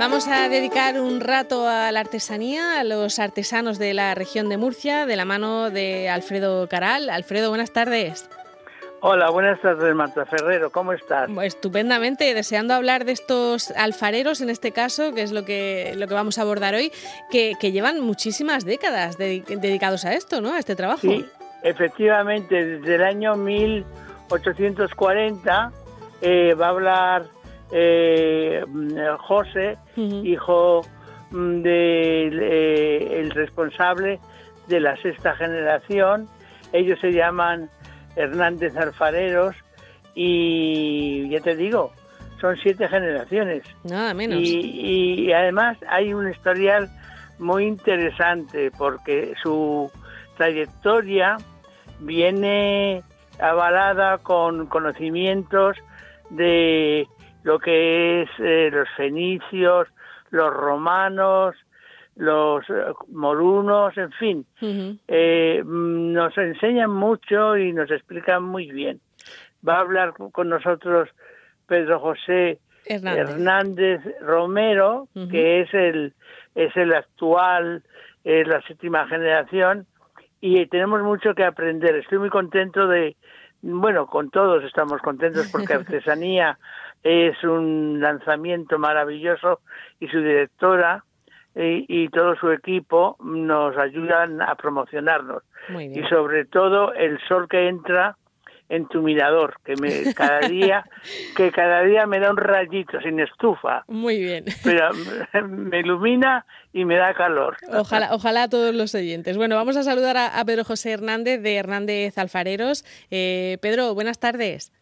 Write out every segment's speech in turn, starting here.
Vamos a dedicar un rato a la artesanía, a los artesanos de la región de Murcia, de la mano de Alfredo Caral. Alfredo, buenas tardes. Hola, buenas tardes, Marta Ferrero, ¿cómo estás? Estupendamente, deseando hablar de estos alfareros en este caso, que es lo que, lo que vamos a abordar hoy, que, llevan muchísimas décadas dedicados a esto, ¿no? A este trabajo. Sí, efectivamente, desde el año 1840 eh, va a hablar eh, José, hijo del de, el responsable de la sexta generación. Ellos se llaman Hernández Alfareros y ya te digo, son siete generaciones. Nada menos. Y, y además hay un historial muy interesante porque su trayectoria viene avalada con conocimientos de lo que es eh, los fenicios, los romanos, los eh, morunos, en fin, eh, nos enseñan mucho y nos explican muy bien. Va a hablar con nosotros Pedro José Hernández, Romero, que es el es el actual, es la séptima generación y tenemos mucho que aprender. Estoy muy contento de, bueno, con todos estamos contentos porque artesanía es un lanzamiento maravilloso y su directora y, todo su equipo nos ayudan a promocionarnos. Y sobre todo el sol que entra en tu mirador, que me cada día que cada día me da un rayito sin estufa. Muy bien. Pero me ilumina y me da calor. Ojalá, ojalá a todos los oyentes. Bueno, vamos a saludar a, Pedro José Hernández de Hernández Alfareros. Eh, Pedro, buenas tardes.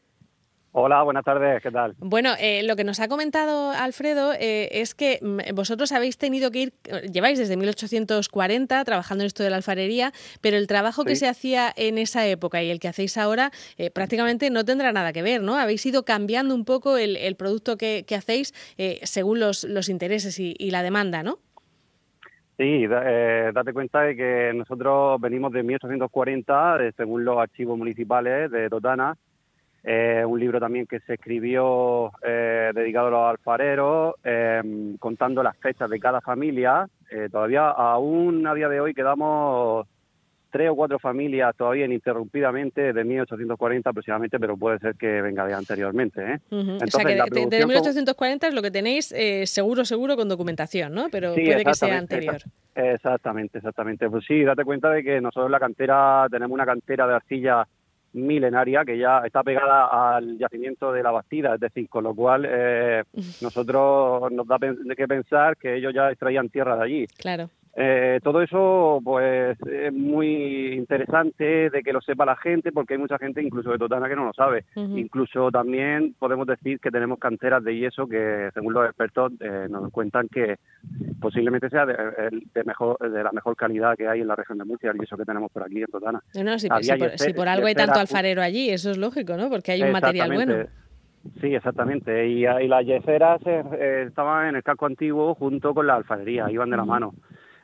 Hola, buenas tardes, ¿qué tal? Bueno, eh, lo que nos ha comentado Alfredo eh, es que mm, vosotros habéis tenido que ir, lleváis desde 1840 trabajando en esto de la alfarería, pero el trabajo que se hacía en esa época y el que hacéis ahora eh, prácticamente no tendrá nada que ver, ¿no? Habéis ido cambiando un poco el, producto que, hacéis según los, los intereses y, la demanda, ¿no? Sí, date cuenta de que nosotros venimos de 1840, según los archivos municipales de Totana, eh, un libro también que se escribió eh, dedicado a los alfareros, eh, contando las fechas de cada familia. todavía, aún a día de hoy, quedamos tres o cuatro familias todavía ininterrumpidamente de 1840 aproximadamente, pero puede ser que venga de anteriormente. o sea que de, 1840 es lo que tenéis seguro, seguro con documentación, ¿no? Pero puede que sea anterior. Exactamente, exactamente. Pues sí, date cuenta de que nosotros en la cantera tenemos una cantera de arcilla milenaria que ya está pegada al yacimiento de la Bastida, es decir, con lo cual eh, nosotros nos da que pensar que ellos ya extraían tierra de allí. Claro. Eh, todo eso, pues, es muy interesante de que lo sepa la gente, porque hay mucha gente, incluso de Totana, que no lo sabe. Incluso también podemos decir que tenemos canteras de yeso que, según los expertos, eh, nos cuentan que posiblemente sea de, mejor, de la mejor calidad que hay en la región de Murcia, el yeso que tenemos por aquí en Totana. No, si, por, algo hay tanto alfarero allí, eso es lógico, ¿no? Porque hay un material bueno. Sí, exactamente. Y, las yeceras eh, estaban en el casco antiguo junto con la alfarería, iban de la mano.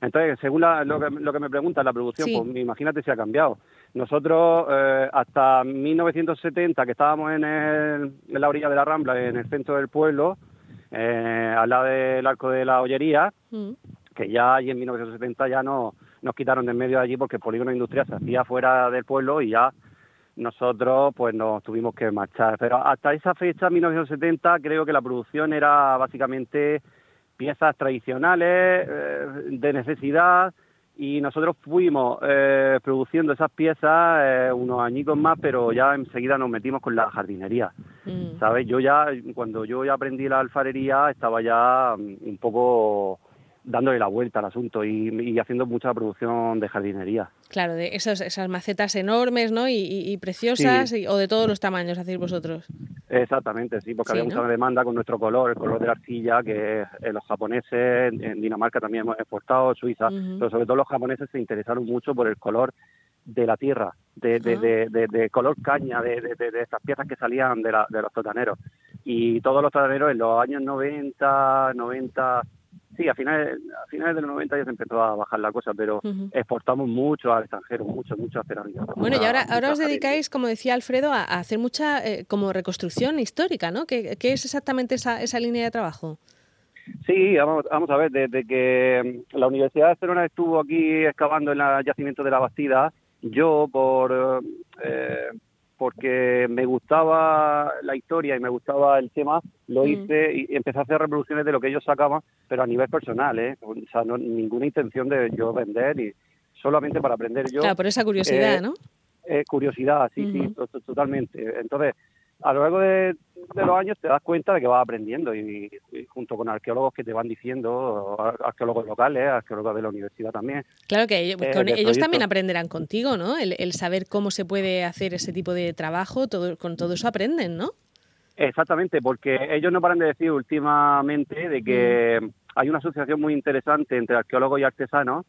Entonces, según lo, que, lo, que, me pregunta la producción, pues imagínate si ha cambiado. Nosotros, eh, hasta 1970, que estábamos en, en, la orilla de la Rambla, en el centro del pueblo, eh, al lado del arco de la Ollería, mm. que ya allí en 1970 ya no, nos quitaron de en medio de allí porque el polígono industrial se hacía fuera del pueblo y ya nosotros pues nos tuvimos que marchar. Pero hasta esa fecha, 1970, creo que la producción era básicamente piezas tradicionales eh, de necesidad y nosotros fuimos eh, produciendo esas piezas eh, unos añicos más, pero ya enseguida nos metimos con la jardinería. Mm. ¿Sabes? Yo ya, cuando yo ya aprendí la alfarería, estaba ya mm, un poco dándole la vuelta al asunto y, haciendo mucha producción de jardinería. Claro, de esas, esas macetas enormes ¿no? y, preciosas o de todos los tamaños hacéis vosotros. Exactamente, sí, porque había mucha demanda con nuestro color, el color de la arcilla, que eh, los japoneses, en Dinamarca también hemos exportado, Suiza, pero sobre todo los japoneses se interesaron mucho por el color de la tierra, de, de, de, color caña, de, de, estas piezas que salían de, la, de los totaneros. Y todos los totaneros en los años 90, 90, Sí, a finales, a finales de los 90 ya se empezó a bajar la cosa, pero exportamos mucho al extranjero, mucho, mucho a cerámica. Bueno, y ahora, ahora os dedicáis, como decía Alfredo, a, hacer mucha eh, como reconstrucción histórica, ¿no? ¿Qué, es exactamente esa, esa línea de trabajo? Sí, vamos, vamos a ver, desde que la Universidad de Barcelona estuvo aquí excavando en el yacimiento de la Bastida, yo por eh, porque me gustaba la historia y me gustaba el tema, lo mm. hice y empecé a hacer reproducciones de lo que ellos sacaban, pero a nivel personal, ¿eh? O sea, no, ninguna intención de yo vender y solamente para aprender yo. Claro, por esa curiosidad, eh, ¿no? Eh, curiosidad, sí, sí, totalmente. Entonces, a lo largo de, los años te das cuenta de que vas aprendiendo y, junto con arqueólogos que te van diciendo, arqueólogos locales, arqueólogos de la universidad también. Claro que ellos, eh, también aprenderán contigo, ¿no? El, saber cómo se puede hacer ese tipo de trabajo, todo, con todo eso aprenden, ¿no? Exactamente, porque ellos no paran de decir últimamente de que mm. hay una asociación muy interesante entre arqueólogos y artesanos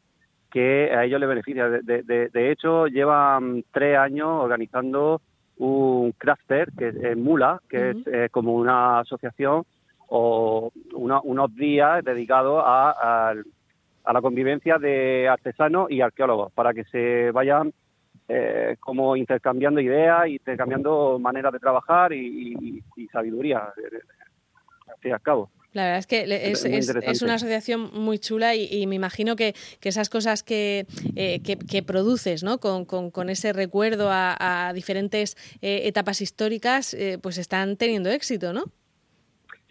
que a ellos les beneficia. De, de hecho, llevan tres años organizando un crafter, que es Mula, que es eh, como una asociación o unos días dedicados a, a, la convivencia de artesanos y arqueólogos, para que se vayan eh, como intercambiando ideas, intercambiando maneras de trabajar y, y sabiduría, al fin y al cabo. La verdad es que es, una asociación muy chula y, me imagino que, esas cosas que, eh, que, produces ¿no? con, ese recuerdo a, diferentes eh, etapas históricas eh, pues están teniendo éxito, ¿no?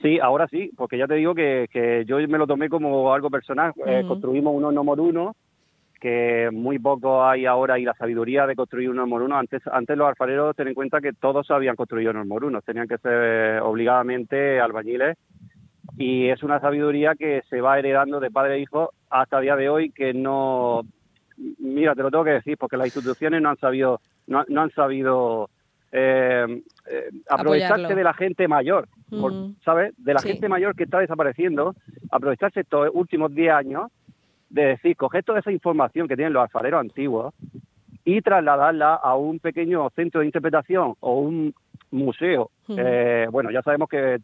Sí, ahora sí, porque ya te digo que, yo me lo tomé como algo personal. construimos uno por uno, que muy poco hay ahora y la sabiduría de construir uno por uno. Antes, antes los alfareros, ten en cuenta que todos habían construido uno por uno, tenían que ser obligadamente albañiles y es una sabiduría que se va heredando de padre a hijo hasta el día de hoy que no mira te lo tengo que decir porque las instituciones no han sabido no, han sabido eh, eh, aprovecharse de la gente mayor sabes de la gente mayor que está desapareciendo aprovecharse estos últimos 10 años de decir coger toda esa información que tienen los alfareros antiguos y trasladarla a un pequeño centro de interpretación o un museo. Eh, bueno ya sabemos que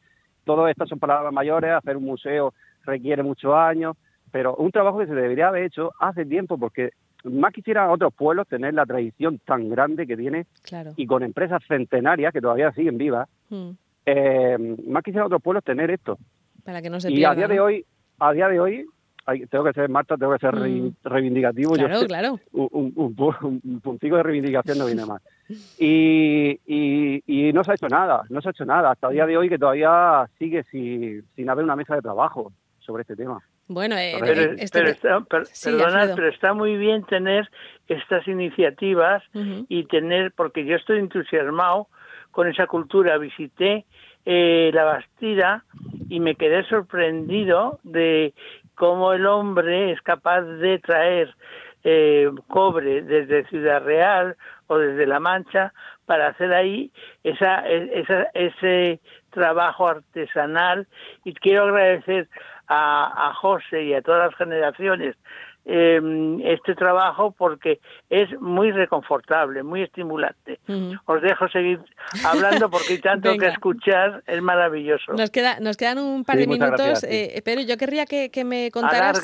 todo esto son palabras mayores, hacer un museo requiere muchos años, pero un trabajo que se debería haber hecho hace tiempo porque más quisieran otros pueblos tener la tradición tan grande que tiene y con empresas centenarias que todavía siguen vivas, hmm. eh, más quisieran otros pueblos tener esto. Para que no se y a día de hoy, a día de hoy, tengo que ser Marta, tengo que ser mm. reivindicativo. Claro, claro. Un, un, puntico de reivindicación no viene más. Y, y, no se ha hecho nada, no se ha hecho nada hasta el día de hoy que todavía sigue sin, sin haber una mesa de trabajo sobre este tema. Bueno, eh, pero, este está, pero está muy bien tener estas iniciativas y tener, porque yo estoy entusiasmado con esa cultura. Visité eh, la Bastida y me quedé sorprendido de cómo el hombre es capaz de traer eh, cobre desde Ciudad Real o desde La Mancha para hacer ahí esa, esa, ese trabajo artesanal. Y quiero agradecer a, a José y a todas las generaciones eh, este trabajo porque es muy reconfortable, muy estimulante. Os dejo seguir hablando porque hay tanto que escuchar, es maravilloso. Nos, queda, nos quedan un par de minutos, eh, pero yo querría que, me contaras...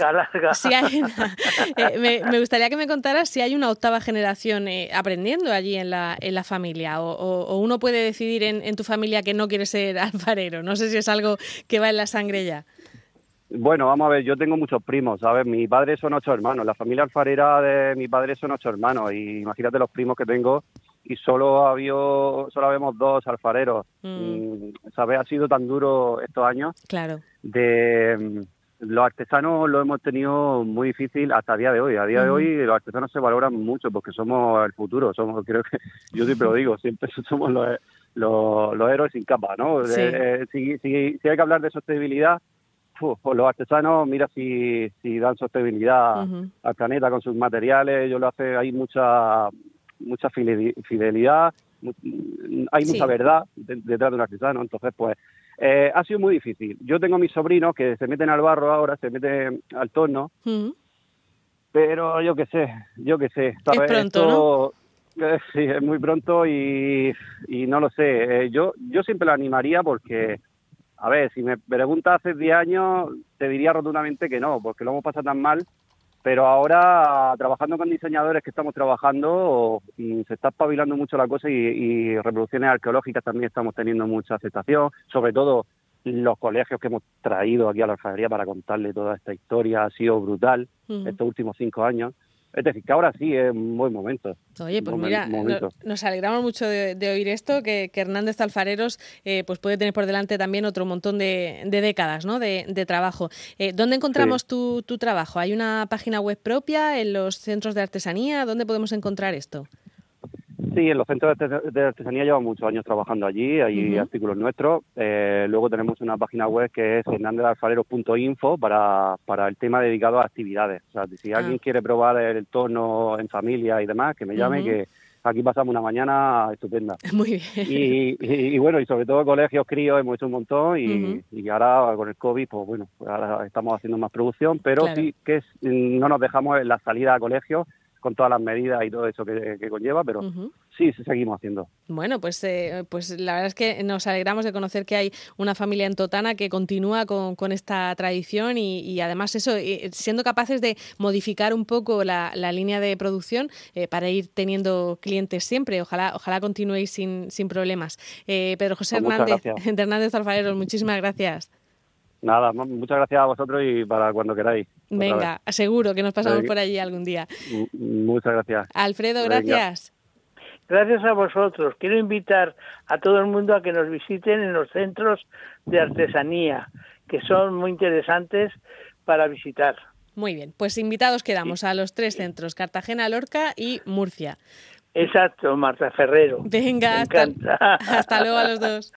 Si hay eh, me, gustaría que me contaras si hay una octava generación eh, aprendiendo allí en la, en la familia o, uno puede decidir en, en tu familia que no quiere ser alfarero. No sé si es algo que va en la sangre ya. Bueno, vamos a ver, yo tengo muchos primos, ¿sabes? Mi padre son ocho hermanos, la familia alfarera de mi padre son ocho hermanos y imagínate los primos que tengo y solo había, solo habemos dos alfareros, mm. Mm, ¿sabes? Ha sido tan duro estos años. Claro. De mm, los artesanos lo hemos tenido muy difícil hasta el día de hoy. A día de hoy los artesanos se valoran mucho porque somos el futuro, somos, creo que, yo siempre lo digo, siempre somos los, los, héroes sin capa, ¿no? Eh, si, si, si hay que hablar de sostenibilidad pues los artesanos, mira si, si dan sostenibilidad al planeta con sus materiales, yo lo hace, hay mucha mucha fidelidad, hay mucha verdad detrás de un artesano, entonces pues eh, ha sido muy difícil. Yo tengo mis sobrinos que se meten al barro ahora, se meten al torno, pero yo qué sé, yo qué sé. Es pronto, eh, sí, es muy pronto y, y no lo sé. Eh, yo, yo siempre lo animaría porque a ver, si me preguntas hace 10 años, te diría rotundamente que no, porque lo hemos pasado tan mal. Pero ahora, trabajando con diseñadores que estamos trabajando, mm, se está espabilando mucho la cosa y, reproducciones arqueológicas también estamos teniendo mucha aceptación, sobre todo los colegios que hemos traído aquí a la alfarería para contarle toda esta historia ha sido brutal estos últimos cinco años. Es decir, que ahora sí es un buen momento. Oye, pues mira, nos alegramos mucho de, oír esto, que, Hernández Alfareros eh, pues puede tener por delante también otro montón de, décadas ¿no? de, trabajo. Eh, ¿Dónde encontramos tu, tu trabajo? ¿Hay una página web propia en los centros de artesanía? ¿Dónde podemos encontrar esto? Sí, en los centros de artesanía llevo muchos años trabajando allí, hay artículos nuestros. Eh, luego tenemos una página web que es hernandezalfarero.info para, para el tema dedicado a actividades. O sea, si alguien ah. quiere probar el tono en familia y demás, que me llame, que aquí pasamos una mañana estupenda. Muy bien. Y, bueno, y sobre todo colegios, críos, hemos hecho un montón y, y ahora con el COVID, pues bueno, ahora estamos haciendo más producción, pero sí que no nos dejamos en la salida a colegios con todas las medidas y todo eso que, conlleva, pero sí, sí, seguimos haciendo. Bueno, pues, eh, pues la verdad es que nos alegramos de conocer que hay una familia en Totana que continúa con, esta tradición y, además eso, siendo capaces de modificar un poco la, línea de producción eh, para ir teniendo clientes siempre. Ojalá, ojalá continuéis sin, sin problemas. Eh, Pedro José pues Hernández, Hernández Alfareros, muchísimas gracias. Nada, muchas gracias a vosotros y para cuando queráis. Venga, aseguro que nos pasamos por allí algún día. Muchas gracias. Alfredo, gracias. Gracias a vosotros. Quiero invitar a todo el mundo a que nos visiten en los centros de artesanía, que son muy interesantes para visitar. Muy bien, pues invitados quedamos a los tres centros, Cartagena, Lorca y Murcia. Exacto, Marta Ferrero. Venga, hasta luego a los dos.